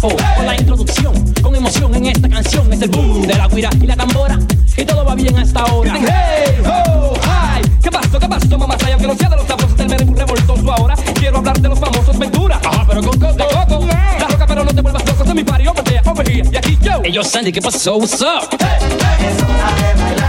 con la introducción, con emoción en esta canción es el boom de la guira y la tambora y todo va bien hasta ahora. Dicen, hey, ho, ay, ¿qué pasó, qué pasó, mamá? Say, aunque no sea de los sabrosos del merengue revoltoso ahora, quiero hablar de los famosos Ventura, ajá, pero con coco, de coco, la roca, pero no te vuelvas loco, soy mi pario, botea, over here, y aquí yo. Ellos, Sandy, ¿qué pasó? What's up? Hey, hey,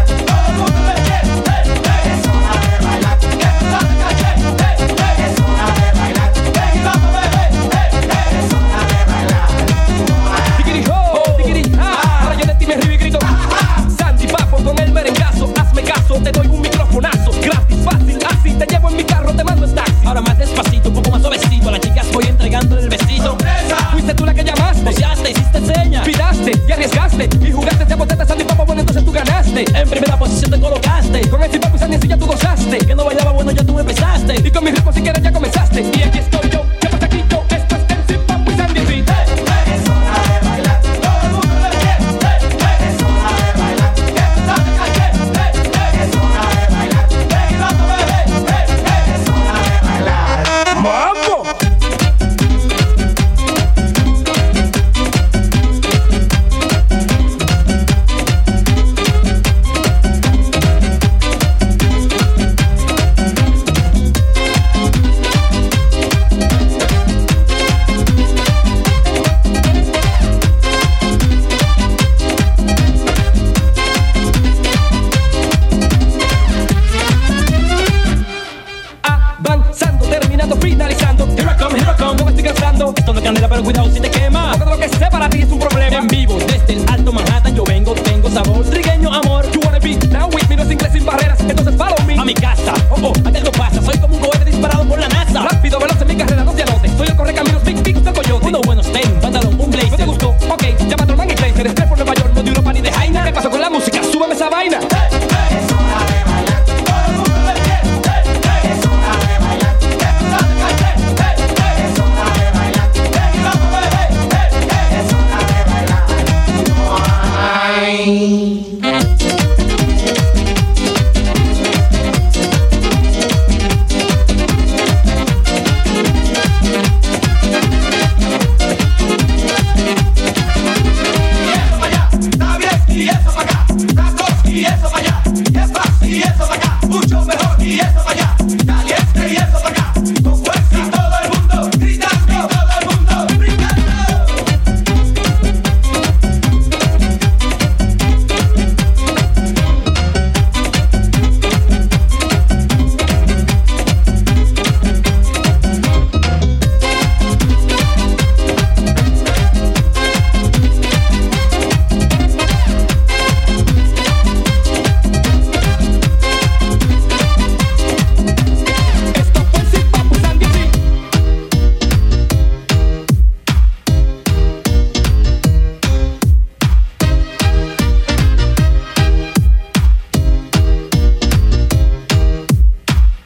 Que no bailaba, bueno, ya tú empezaste. Y con mi ritmo si quieres ya comenzaste. No es candela, pero cuidado si te quema. Porque lo que sé para ti es un problema. En vivo, desde el alto Manhattan, yo vengo, tengo sabor. Bye.